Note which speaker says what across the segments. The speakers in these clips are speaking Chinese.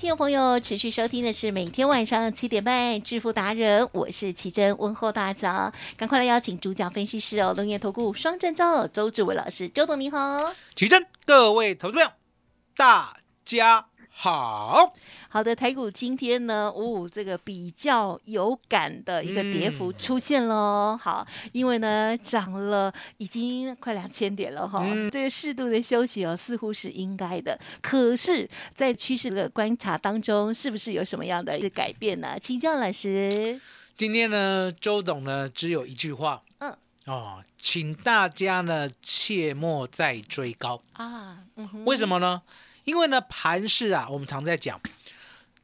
Speaker 1: 听众朋友持续收听的是每天晚上七点半《致富达人》，我是奇珍，问候大家，赶快来邀请主讲分析师哦，龙岩投顾双证照周志伟老师，周董你好，
Speaker 2: 奇珍，各位投资朋友，大家好。
Speaker 1: 好的，台股今天呢，哦，这个比较有感的一个跌幅出现喽。好，因为呢涨了已经快两千点了哈，这个适度的休息哦，似乎是应该的。可是，在趋势的观察当中，是不是有什么样的一个改变呢？请教老师。
Speaker 2: 今天呢，周董呢只有一句话，嗯，哦，请大家呢切莫再追高啊。为什么呢？因为呢盘市啊，我们常在讲。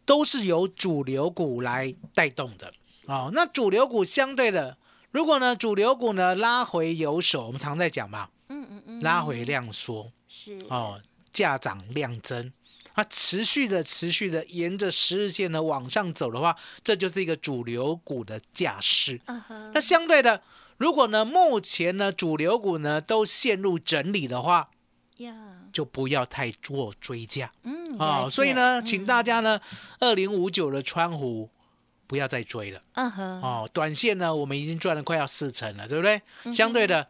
Speaker 2: 都是由主流股来带动的哦。那主流股相对的，如果呢主流股呢拉回有手，我们常在讲嘛，嗯嗯嗯，拉回量缩是哦，价涨量增，它持续的持续的沿着十日线呢往上走的话，这就是一个主流股的架势。那相对的，如果呢目前呢主流股呢都陷入整理的话，呀。就不要太做追加，嗯，啊，所以呢，请大家呢，二零五九的川湖不要再追了，嗯哼，哦，短线呢，我们已经赚了快要四成了，对不对？相对的，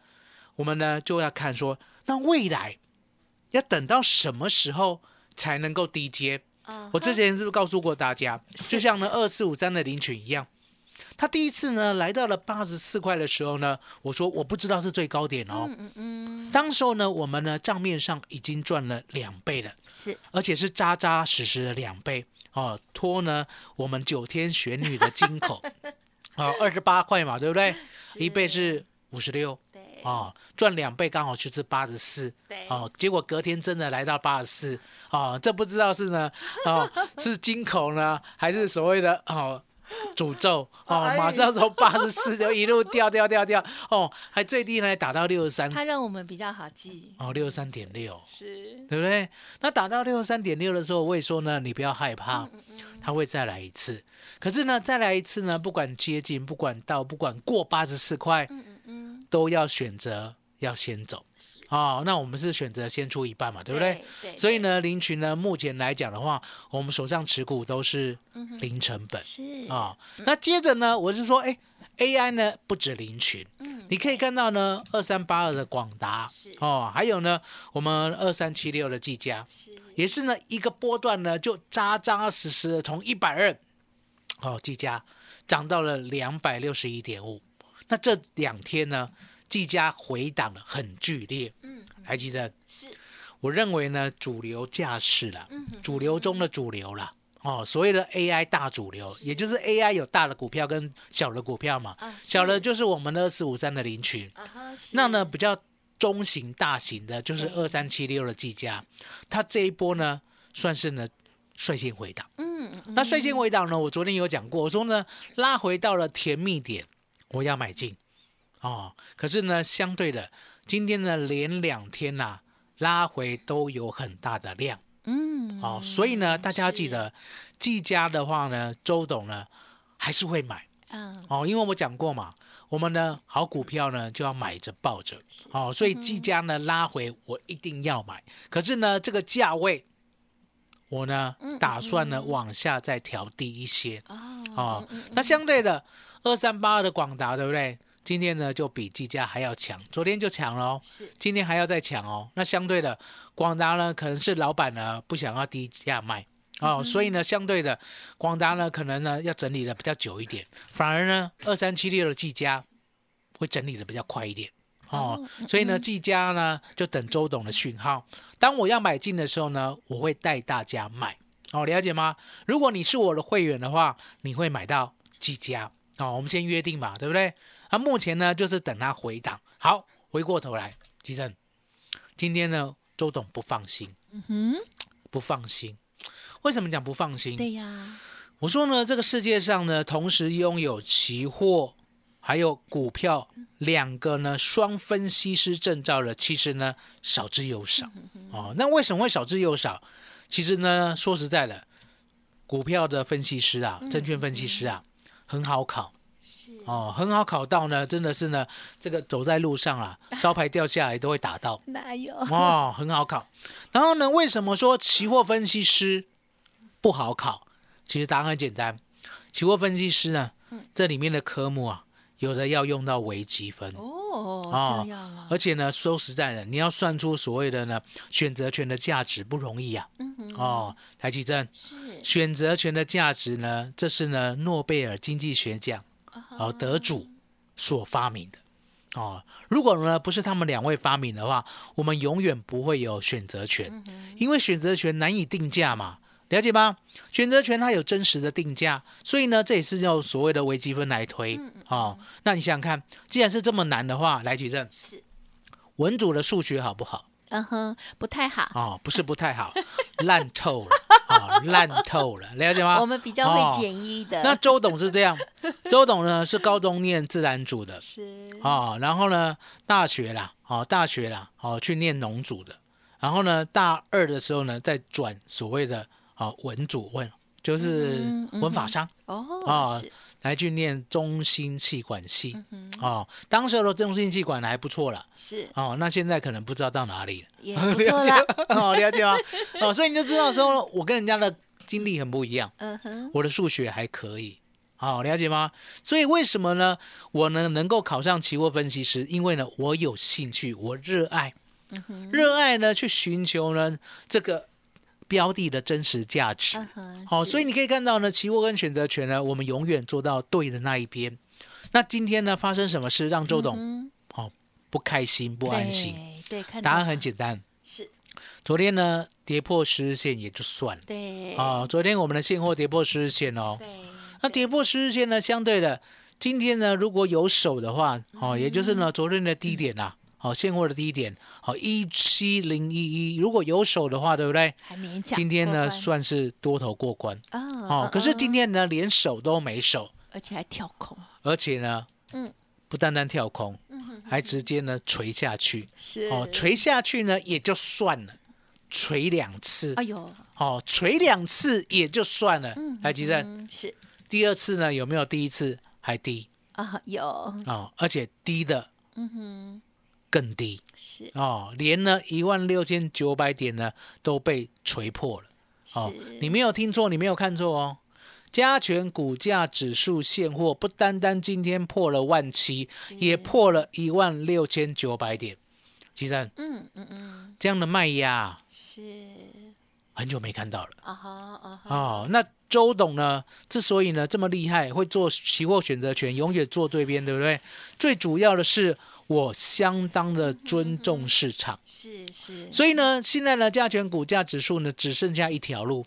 Speaker 2: 我们呢就要看说，那未来要等到什么时候才能够低接？我之前是不是告诉过大家，就像呢二四五三的领取一样。他第一次呢来到了八十四块的时候呢，我说我不知道是最高点哦。嗯嗯嗯。当时候呢，我们呢账面上已经赚了两倍了，是，而且是扎扎实实的两倍哦，托呢我们九天玄女的金口，啊，二十八块嘛，对不对？一倍是五十六，对，啊，赚两倍刚好就是八十四，对，哦，结果隔天真的来到八十四，哦，这不知道是呢，哦，是金口呢，还是所谓的哦。诅咒哦，马上从八十四就一路掉掉掉掉哦，还最低呢打到六十三，
Speaker 1: 它让我们比较好记
Speaker 2: 哦，六十三点六
Speaker 1: 是，
Speaker 2: 对不对？那打到六十三点六的时候，我会说呢，你不要害怕，它会再来一次。可是呢，再来一次呢，不管接近，不管到，不管过八十四块，嗯嗯嗯，都要选择。要先走哦，那我们是选择先出一半嘛，对不对？对。所以呢，林群呢，目前来讲的话，我们手上持股都是零成本，是。啊。那接着呢，我是说，哎，AI 呢不止林群，嗯，你可以看到呢，二三八二的广达，是。哦，还有呢，我们二三七六的技嘉，是，也是呢一个波段呢就扎扎实实的从一百二，哦，技嘉涨到了两百六十一点五，那这两天呢？技嘉回档的很剧烈，嗯，还记得？是，我认为呢，主流架势了，主流中的主流了，哦，所谓的 AI 大主流，也就是 AI 有大的股票跟小的股票嘛，小的就是我们的二四五三的林群，那呢比较中型、大型的，就是二三七六的技嘉，它这一波呢算是呢率先回档，嗯，那率先回档呢，我昨天有讲过，我说呢拉回到了甜蜜点，我要买进。哦，可是呢，相对的，今天呢连两天呐拉回都有很大的量，嗯，哦，所以呢，大家要记得，季家的话呢，周董呢还是会买，嗯，哦，因为我讲过嘛，我们呢好股票呢就要买着抱着，哦，所以季家呢拉回我一定要买，可是呢这个价位，我呢打算呢往下再调低一些，哦，那相对的二三八二的广达，对不对？今天呢，就比技嘉还要强，昨天就强了，是，今天还要再强哦。那相对的，广达呢，可能是老板呢不想要低价卖哦，所以呢，相对的，广达呢可能呢要整理的比较久一点，反而呢，二三七六的技嘉会整理的比较快一点哦，所以呢，技嘉呢就等周董的讯号。当我要买进的时候呢，我会带大家买。哦，了解吗？如果你是我的会员的话，你会买到技嘉。哦，我们先约定嘛，对不对？那目前呢，就是等它回档。好，回过头来，吉正，今天呢，周董不放心。嗯哼，不放心。为什么讲不放心？
Speaker 1: 对呀，
Speaker 2: 我说呢，这个世界上呢，同时拥有期货还有股票两个呢双分析师证照的，其实呢少之又少。哦，那为什么会少之又少？其实呢，说实在的，股票的分析师啊，证券分析师啊，很好考。
Speaker 1: 是
Speaker 2: 哦，很好考到呢，真的是呢，这个走在路上啊，招牌掉下来都会打到。
Speaker 1: 哪有？
Speaker 2: 哦，很好考。然后呢，为什么说期货分析师不好考？其实答案很简单，期货分析师呢，这里面的科目啊，有的要用到微积分。
Speaker 1: 哦，
Speaker 2: 啊
Speaker 1: 这样啊，
Speaker 2: 而且呢，说实在的，你要算出所谓的呢选择权的价值不容易啊。哦，台积证
Speaker 1: 是
Speaker 2: 选择权的价值呢，这是呢诺贝尔经济学奖哦得主所发明的。哦，如果呢不是他们两位发明的话，我们永远不会有选择权，因为选择权难以定价嘛，了解吗？选择权它有真实的定价，所以呢这也是用所谓的微积分来推。哦，那你想想看，既然是这么难的话，来举证，
Speaker 1: 是，
Speaker 2: 文组的数学好不好？
Speaker 1: 嗯哼，不太好。
Speaker 2: 哦，不是不太好，烂透了，啊、烂透了，了解吗？
Speaker 1: 我们比较
Speaker 2: 哦
Speaker 1: 会简易的，
Speaker 2: 那周董是这样，周董呢是高中念自然组的，
Speaker 1: 是
Speaker 2: 哦，然后呢大学啦，哦大学啦，哦去念农组的，然后呢大二的时候呢再转所谓的哦文组文，就是文法商。
Speaker 1: 哦
Speaker 2: 来去念中心气管系
Speaker 1: 嗯
Speaker 2: 哦，当时的中心气管还不错了
Speaker 1: 是
Speaker 2: 哦，那现在可能不知道到哪里了。
Speaker 1: 也 不错啦。
Speaker 2: 哦，了解吗？哦，所以你就知道说，我跟人家的经历很不一样，
Speaker 1: 嗯哼，
Speaker 2: 我的数学还可以。哦，了解吗？所以为什么呢？我呢能够考上期货分析师，因为呢我有兴趣，我热爱，热爱呢去寻求呢这个标的的真实价值。好、
Speaker 1: 是。
Speaker 2: 所以你可以看到呢，期货跟选择权呢，我们永远做到对的那一边。那今天呢，发生什么事让周董、
Speaker 1: 嗯
Speaker 2: 哦不开心、不安心？
Speaker 1: 对，对，
Speaker 2: 答案很简单，
Speaker 1: 是，
Speaker 2: 昨天呢跌破十日线也就算了。
Speaker 1: 对，
Speaker 2: 啊、昨天我们的现货跌破十日线哦，
Speaker 1: 对，
Speaker 2: 那跌破十日线呢，相对的，今天呢如果有手的话，哦，也就是呢昨天的低点呐、哦，现货的低点，好一七零一一，如果有手的话，对不对？
Speaker 1: 还勉强
Speaker 2: 今天呢算是多头过关。
Speaker 1: 啊
Speaker 2: 哦，可是今天呢，连手都没手，
Speaker 1: 而且还跳空，
Speaker 2: 而且呢，
Speaker 1: 嗯
Speaker 2: 不单单跳空，还直接呢垂下去。
Speaker 1: 是
Speaker 2: 哦，垂下去呢也就算了，垂两次
Speaker 1: 哎，呦，
Speaker 2: 哦，垂两次也就算了。来，吉正，
Speaker 1: 嗯是
Speaker 2: 第二次呢有没有第一次还低
Speaker 1: 啊有，
Speaker 2: 哦？而且低的
Speaker 1: 嗯哼，
Speaker 2: 更低。
Speaker 1: 是。
Speaker 2: 哦，连呢一万六千九百点呢都被锤破了。哦，你没有听错，你没有看错哦。加权股价指数现货不单单今天破了万七，也破了一万六千九百点。其实，
Speaker 1: 嗯嗯嗯。
Speaker 2: 这样的卖压啊。
Speaker 1: 是
Speaker 2: 很久没看到了。
Speaker 1: 啊哈啊哈，
Speaker 2: 哦。那周董呢，之所以呢这么厉害，会做期货选择权，永远做对边，对不对？最主要的是我相当的尊重市场，
Speaker 1: 是是。
Speaker 2: 所以呢，现在呢加权股价指数呢只剩下一条路，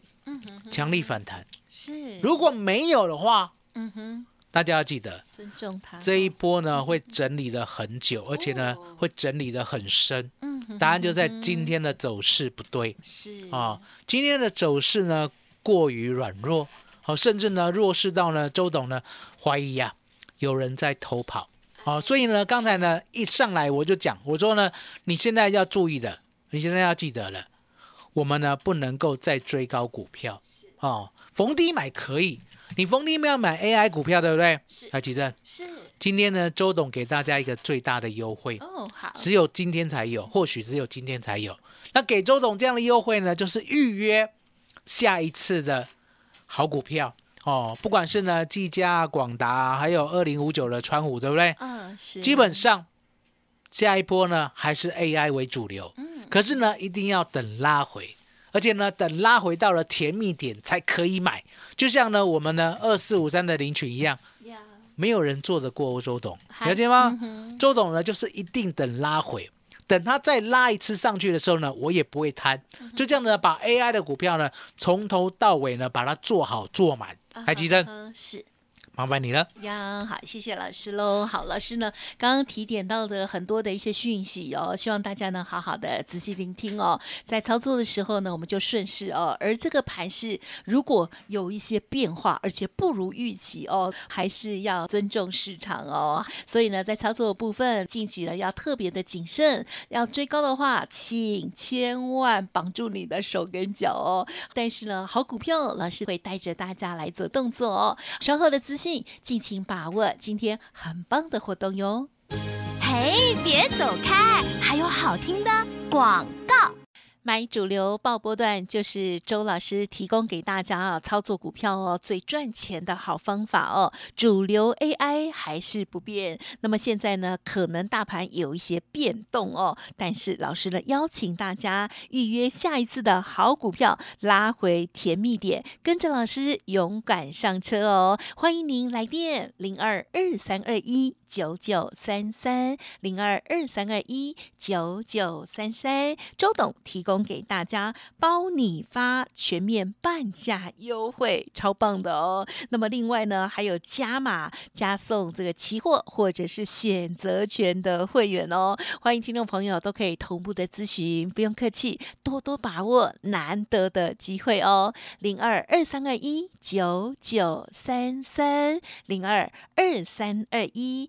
Speaker 2: 强力反弹。
Speaker 1: 是，
Speaker 2: 如果没有的话，
Speaker 1: 嗯哼，
Speaker 2: 大家要记得
Speaker 1: 尊重他。
Speaker 2: 这一波呢会整理的很久，而且呢
Speaker 1: 哦
Speaker 2: 会整理的很深。
Speaker 1: 嗯
Speaker 2: 答案就在今天的走势不对。
Speaker 1: 是。
Speaker 2: 啊，今天的走势呢过于软弱，好，甚至呢弱势到呢周董呢怀疑呀、有人在偷跑。好，所以呢刚才呢一上来我就讲，我说呢你现在要注意的，你现在要记得了，我们呢不能够再追高股票哦，逢低买可以，你逢低要买 AI 股票，对不对？
Speaker 1: 是
Speaker 2: 来，吉正，
Speaker 1: 是
Speaker 2: 今天呢周董给大家一个最大的优惠，
Speaker 1: 哦好
Speaker 2: 只有今天才有，或许只有今天才有。那给周董这样的优惠呢，就是预约下一次的好股票哦，不管是呢技嘉、广达，还有二零五九的川虎，对不对？
Speaker 1: 嗯是
Speaker 2: 基本上下一波呢还是 AI 为主流，嗯可是呢一定要等拉回。而且呢，等拉回到了甜蜜点才可以买，就像呢我们呢二四五三的领取一样，没有人做得过周董，
Speaker 1: 嗨
Speaker 2: 了解吗？
Speaker 1: 嗯
Speaker 2: 周董呢，就是一定等拉回，等他再拉一次上去的时候呢，我也不会贪，
Speaker 1: 嗯
Speaker 2: 就这样呢，把 AI 的股票呢，从头到尾呢，把它做好做满。台积电，
Speaker 1: 嗯是。
Speaker 2: 麻烦你了。
Speaker 1: 呀，好，谢谢老师喽。好，老师呢刚刚提点到的很多的一些讯息哦，希望大家呢好好的仔细聆听哦。在操作的时候呢，我们就顺势哦。而这个盘是如果有一些变化，而且不如预期哦，还是要尊重市场哦。所以呢，在操作的部分，近期呢要特别的谨慎，要追高的话，请千万绑住你的手跟脚哦。但是呢，好股票老师会带着大家来做动作哦。稍后的资讯，尽情把握今天很棒的活动哟。
Speaker 3: 嘿，别走开，还有好听的广。
Speaker 1: 买主流爆波段就是周老师提供给大家啊操作股票哦最赚钱的好方法哦。主流 AI 还是不变，那么现在呢可能大盘有一些变动哦，但是老师呢邀请大家预约下一次的好股票拉回甜蜜点，跟着老师勇敢上车哦。欢迎您来电零二二三二一九九三三零二二三二一九九三三，周董提供给大家包你发全面半价优惠，超棒的哦。那么另外呢，还有加码加送这个期货或者是选择权的会员哦。欢迎听众朋友都可以同步的咨询，不用客气，多多把握难得的机会哦。零二二三二一九九三三零二二三二一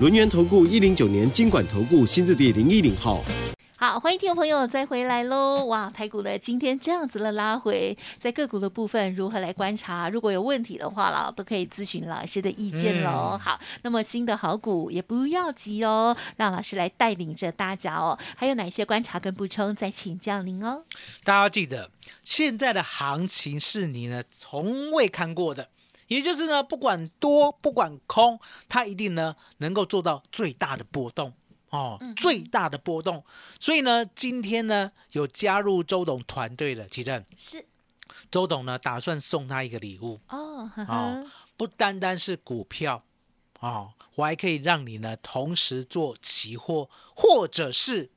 Speaker 4: 轮源投顾一零九年经管投顾新字第零一零号。
Speaker 1: 好，欢迎听众朋友再回来喽！哇，台股呢今天这样子的拉回，在个股的部分如何来观察？如果有问题的话啦，都可以咨询老师的意见喽。好，那么新的好股也不要急哦，让老师来带领着大家哦。还有哪些观察跟补充，再请教您哦。
Speaker 2: 大家要记得，现在的行情是你呢从未看过的，也就是呢，不管多不管空，它一定呢能够做到最大的波动。哦，最大的波动。所以呢，今天呢有加入周董团队的，其正。
Speaker 1: 是。
Speaker 2: 周董呢打算送他一个礼物。
Speaker 1: 哦，
Speaker 2: 哦，不单单是股票。哦，我还可以让你呢同时做期货或者是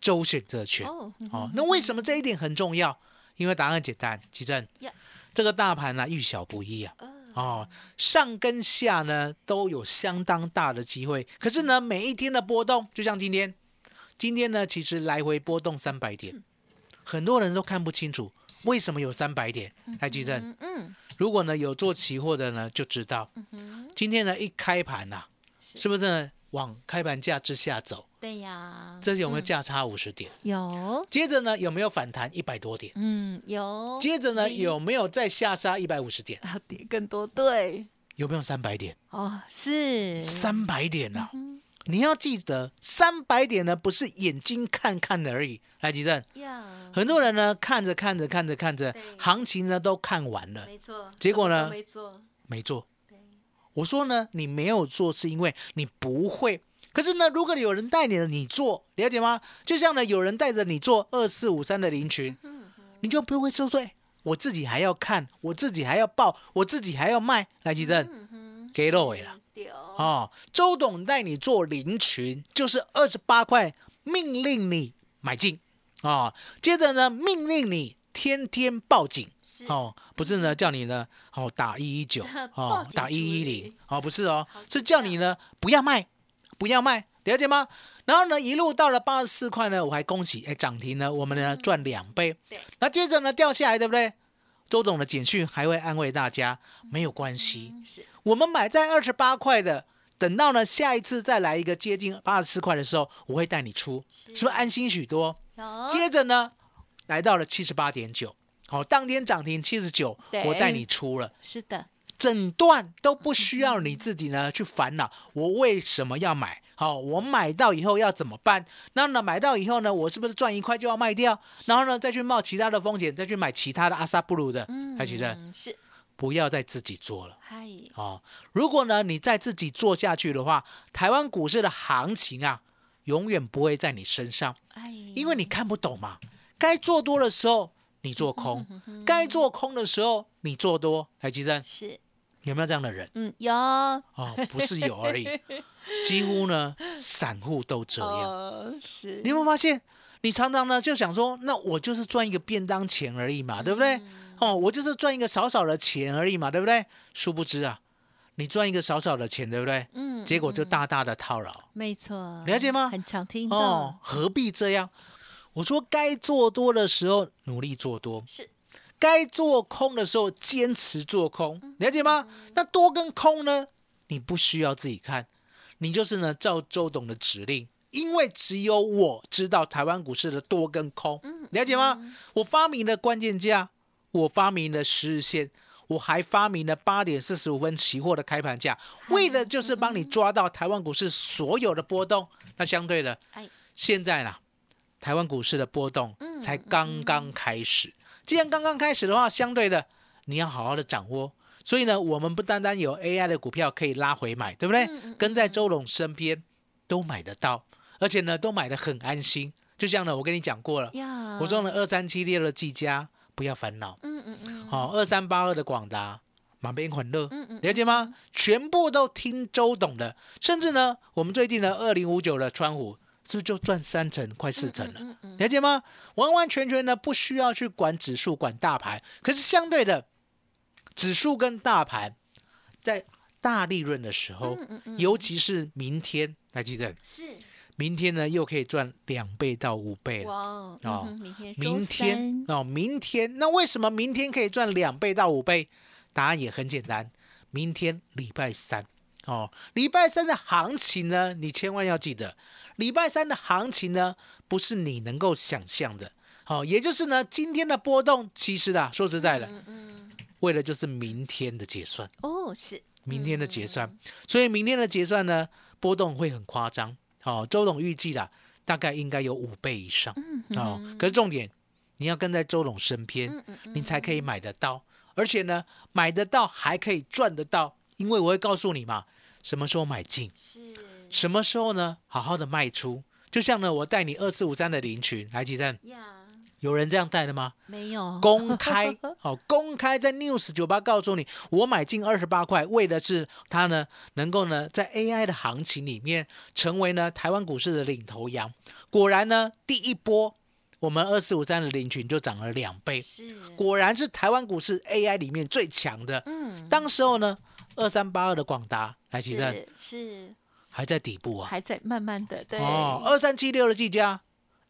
Speaker 2: 周选择权。
Speaker 1: 哦，嗯
Speaker 2: 哦，那为什么这一点很重要？因为答案很简单，奇正。
Speaker 1: 呀，
Speaker 2: 这个大盘呢、遇小不易啊。
Speaker 1: 嗯
Speaker 2: 哦，上跟下呢都有相当大的机会，可是呢，每一天的波动，就像今天，今天呢其实来回波动三百点，很多人都看不清楚为什么有三百点。来，举证，
Speaker 1: 嗯嗯，
Speaker 2: 如果呢有做期货的呢就知道，今天呢一开盘呐、
Speaker 1: 是
Speaker 2: 是不是呢往开盘价之下走？
Speaker 1: 对呀，
Speaker 2: 这有没有
Speaker 1: 嗯
Speaker 2: 价差五十点？
Speaker 1: 有，
Speaker 2: 接着呢有没有反弹一百多点？
Speaker 1: 嗯，有，
Speaker 2: 接着呢，有没有再下杀一百五十点？
Speaker 1: 要跌更多，对，
Speaker 2: 有没有三百点？
Speaker 1: 哦，是
Speaker 2: 三百点啊！你要记得，三百点呢不是眼睛看看而已。来，吉正，
Speaker 1: 呀，
Speaker 2: 很多人呢看着看着看着看着，行情呢都看完了，
Speaker 1: 没错，
Speaker 2: 结果呢
Speaker 1: 没错，
Speaker 2: 没做。我说呢，你没有做是因为你不会。可是呢，如果有人带你了，你做，了解吗？就像呢，有人带着你做二四五三的林群，你就不会说说，哎我自己还要看，我自己还要报，我自己还要卖。来，吉正，给肉尾了。哦，周董带你做零群，就是二十八块，命令你买进。哦。接着呢，命令你天天报警。哦，不是呢叫你呢哦打一一九 哦打一一零。哦，不是哦，是叫你呢不要卖，不要卖，了解吗？然后呢，一路到了八十四块呢，我还恭喜哎涨停呢，我们呢赚两倍。
Speaker 1: 对，
Speaker 2: 那接着呢掉下来，对不对？周总的简讯还会安慰大家，没有关系，我们买在二十八块的，等到呢下一次再来一个接近八十四块的时候，我会带你出，是不是安心许多？
Speaker 1: 有
Speaker 2: 接着呢，来到了七十八点九，好，当天涨停七十九，我带你出了。
Speaker 1: 是的，
Speaker 2: 整段都不需要你自己呢去烦恼，我为什么要买？好，我买到以后要怎么办？那呢，买到以后呢，我是不是赚一块就要卖掉？然后呢，再去冒其他的风险，再去买其他的阿萨布鲁的？
Speaker 1: 嗯
Speaker 2: 还记得
Speaker 1: 是，
Speaker 2: 不要再自己做了。
Speaker 1: 嗨，
Speaker 2: 哦，如果呢你再自己做下去的话，台湾股市的行情啊，永远不会在你身上，
Speaker 1: 哎，
Speaker 2: 因为你看不懂嘛。该做多的时候你做空，该做空的时候你做多。海基珍
Speaker 1: 是，
Speaker 2: 有没有这样的人？
Speaker 1: 嗯，有，
Speaker 2: 哦，不是有而已，几乎呢散户都这样。
Speaker 1: 哦，是，
Speaker 2: 你有没有发现？你常常呢就想说，那我就是赚一个便当钱而已嘛，对不对？哦，我就是赚一个少少的钱而已嘛，对不对？殊不知啊，你赚一个少少的钱，对不对？
Speaker 1: 嗯，
Speaker 2: 结果就大大的套牢。
Speaker 1: 没错，
Speaker 2: 了解吗
Speaker 1: 很常听
Speaker 2: 哦
Speaker 1: 到，，
Speaker 2: 何必这样？我说该做多的时候努力做多，
Speaker 1: 是
Speaker 2: 该做空的时候坚持做空，了解吗？那多跟空呢？你不需要自己看，你就是呢照周董的指令，因为只有我知道台湾股市的多跟空，了解吗？我发明了关键价，我发明了十日线。我还发明了八点四十五分期货的开盘价，为的就是帮你抓到台湾股市所有的波动。那相对的
Speaker 1: 哎，
Speaker 2: 现在呢，台湾股市的波动才刚刚开始。既然刚刚开始的话，相对的你要好好的掌握。所以呢，我们不单单有 AI 的股票可以拉回买，对不对？跟在周董身边都买得到，而且呢，都买得很安心。就像呢，我跟你讲过了，我说呢，二三七六的技嘉不要烦恼，
Speaker 1: 嗯嗯嗯，
Speaker 2: 好、二三八二的广达满边欢乐，
Speaker 1: 嗯嗯
Speaker 2: 了解吗？全部都听周董的，甚至呢，我们最近的二零五九的川股是不是就赚三成，快四成了？
Speaker 1: 嗯嗯，
Speaker 2: 了解吗？完完全全的不需要去管指数、管大盘，可是相对的，指数跟大盘在大利润的时候，尤其是明天，来记得，
Speaker 1: 是，
Speaker 2: 明天呢又可以赚两倍到五倍了。
Speaker 1: 哇哦，明天
Speaker 2: 明天哦，明天那为什么明天可以赚两倍到五倍？答案也很简单，明天礼拜三哦，礼拜三的行情呢，你千万要记得，礼拜三的行情呢，不是你能够想象的。好、也就是呢，今天的波动，其实啊，说实在的，为了就是明天的结算，
Speaker 1: 哦，是，
Speaker 2: 明天的结算，所以明天的结算呢，波动会很夸张。好、周董预计啦，大概应该有五倍以上。哦，可是重点，你要跟在周董身边，你才可以买得到，而且呢，买得到还可以赚得到，因为我会告诉你嘛，什么时候买进，
Speaker 1: 是，
Speaker 2: 什么时候呢，好好的卖出。就像呢，我带你二四五三的领群，来几阵，
Speaker 1: 呀，
Speaker 2: 有人这样带的吗？
Speaker 1: 没有，
Speaker 2: 公开，哦、公开在 News 酒吧告诉你，我买进二十八块，为的是它呢能够呢在 AI 的行情里面成为呢台湾股市的领头羊。果然呢，第一波我们二四五三的领群就涨了两倍，
Speaker 1: 是，
Speaker 2: 果然是台湾股市 AI 里面最强的。
Speaker 1: 嗯，
Speaker 2: 当时候呢，二三八二的广达来提振
Speaker 1: 是是，
Speaker 2: 还在底部啊，
Speaker 1: 还在慢慢的，对，
Speaker 2: 哦，二三七六的技嘉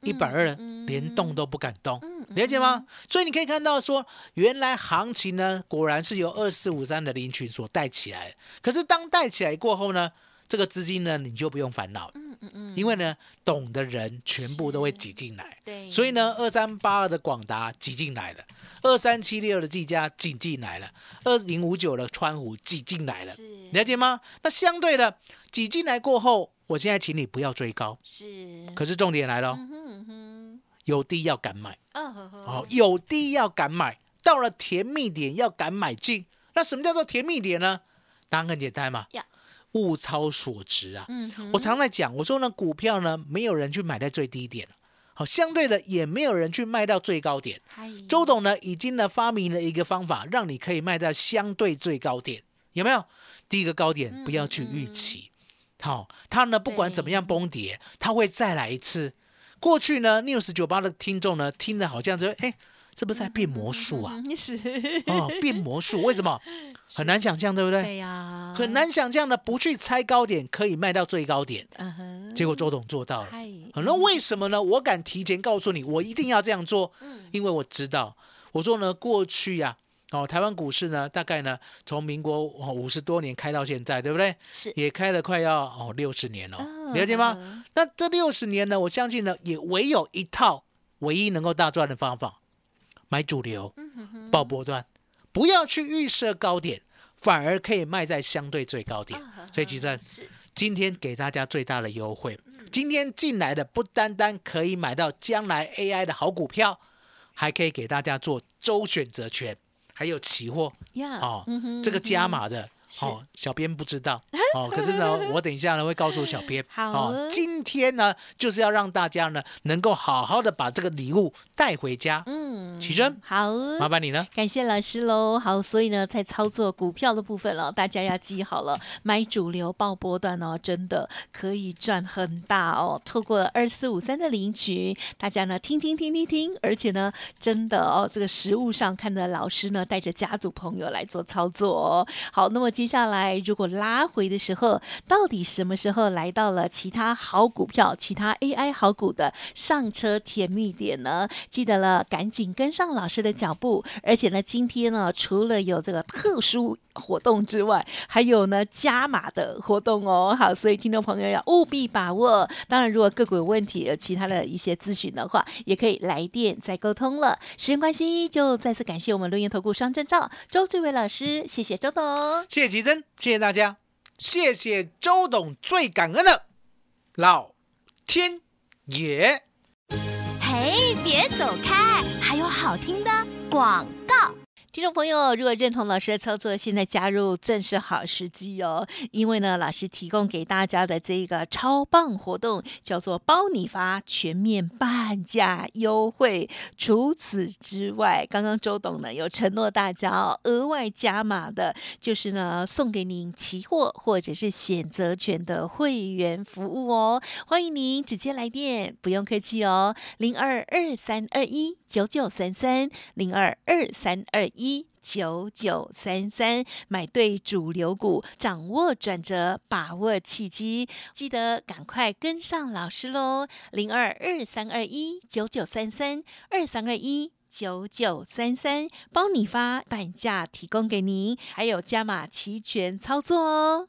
Speaker 2: 一百二
Speaker 1: 嗯。
Speaker 2: 连动都不敢动，了解吗？所以你可以看到说，原来行情呢，果然是由二四五三的林群所带起来。可是当带起来过后呢，这个资金呢，你就不用烦恼，
Speaker 1: 嗯嗯嗯，
Speaker 2: 因为呢，懂的人全部都会挤进来。
Speaker 1: 对，
Speaker 2: 所以呢，二三八二的广达挤进来了，二三七六的技嘉挤进来了，二零五九的川湖挤进来了，
Speaker 1: 是。
Speaker 2: 了解吗？那相对的挤进来过后，我现在请你不要追高，
Speaker 1: 是，
Speaker 2: 可是重点来了，
Speaker 1: 嗯哼嗯哼，
Speaker 2: 有低要敢买。
Speaker 1: 哦，
Speaker 2: 哦，有低要敢买，到了甜蜜点要敢买进。那什么叫做甜蜜点呢？答案很简单嘛。
Speaker 1: 呀，
Speaker 2: 物超所值啊。
Speaker 1: 嗯，
Speaker 2: 我常在讲，我说呢，股票呢，没有人去买在最低点好，相对的也没有人去卖到最高点。周董呢，已经呢发明了一个方法，让你可以卖到相对最高点，有没有？第一个高点不要去预期，好、它呢不管怎么样崩跌，它会再来一次。过去呢，news 九八的听众呢，听的好像就哎，这不是在变魔术啊？
Speaker 1: 嗯 是，
Speaker 2: 哦，变魔术，为什么？很难想象，对不对？
Speaker 1: 对呀，
Speaker 2: 很，难想象的，不去猜高点，可以卖到最高点。
Speaker 1: 嗯哼，
Speaker 2: 结果周董做到了。
Speaker 1: 嗨，
Speaker 2: 那为什么呢？我敢提前告诉你，我一定要这样做，因为我知道，我说呢，过去呀、哦，台湾股市呢，大概呢，从民国哦五十多年开到现在，对不对？
Speaker 1: 是，
Speaker 2: 也开了快要哦六十年了，
Speaker 1: 嗯
Speaker 2: 了解吗？
Speaker 1: 嗯
Speaker 2: 那这六十年呢，我相信呢，也唯有一套唯一能够大赚的方法，买主流，
Speaker 1: 嗯
Speaker 2: 报波段，不要去预设高点，反而可以卖在相对最高点。所以，其实
Speaker 1: 是。
Speaker 2: 今天给大家最大的优惠，今天进来的不单单可以买到将来 AI 的好股票，还可以给大家做周选择权，还有期货。
Speaker 1: 呀，
Speaker 2: 哦这个加码的。
Speaker 1: 是
Speaker 2: 哦，小编不知道 哦，可是呢，我等一下呢会告诉小编。
Speaker 1: 好
Speaker 2: 哦，今天呢就是要让大家呢能够好好的把这个礼物带回家。
Speaker 1: 嗯，
Speaker 2: 启真，
Speaker 1: 好，
Speaker 2: 麻烦你了。
Speaker 1: 感谢老师喽。好，所以呢，在操作股票的部分了，大家要记好了，买主流报波段哦，真的可以赚很大哦。透过二四五三的领取，大家呢听听听听听，而且呢，真的哦，这个实物上看的老师呢，带着家族朋友来做操作哦。好，那么接下来如果拉回的时候，到底什么时候来到了其他好股票、其他 AI 好股的上车甜蜜点呢？记得了，赶紧跟上老师的脚步。而且呢，今天呢，除了有这个特殊活动之外，还有呢加码的活动哦。好，所以听众朋友要务必把握。当然，如果个股有问题、有其他的一些咨询的话，也可以来电再沟通了。时间关系，就再次感谢我们录音投顾双证照周志伟老师，谢谢周董。
Speaker 2: 谢谢吉珍，谢谢大家，谢谢周董，最感恩的老天爷。
Speaker 3: 嘿，别走开，还有好听的广告。
Speaker 1: 听众朋友，如果认同老师的操作，现在加入正是好时机哦。因为呢，老师提供给大家的这个超棒活动叫做包你发全面半价优惠。除此之外，刚刚周董呢有承诺大家哦，额外加码的就是呢送给您期货或者是选择权的会员服务哦。欢迎您直接来电，不用客气哦，零二二三二一九九三三零二二三二一。一九九三三，买对主流股，掌握转折，把握契机，记得赶快跟上老师喽！零二二三二一九九三三二三二一九九三三，帮你发半价提供给您，还有加码齐全操作哦。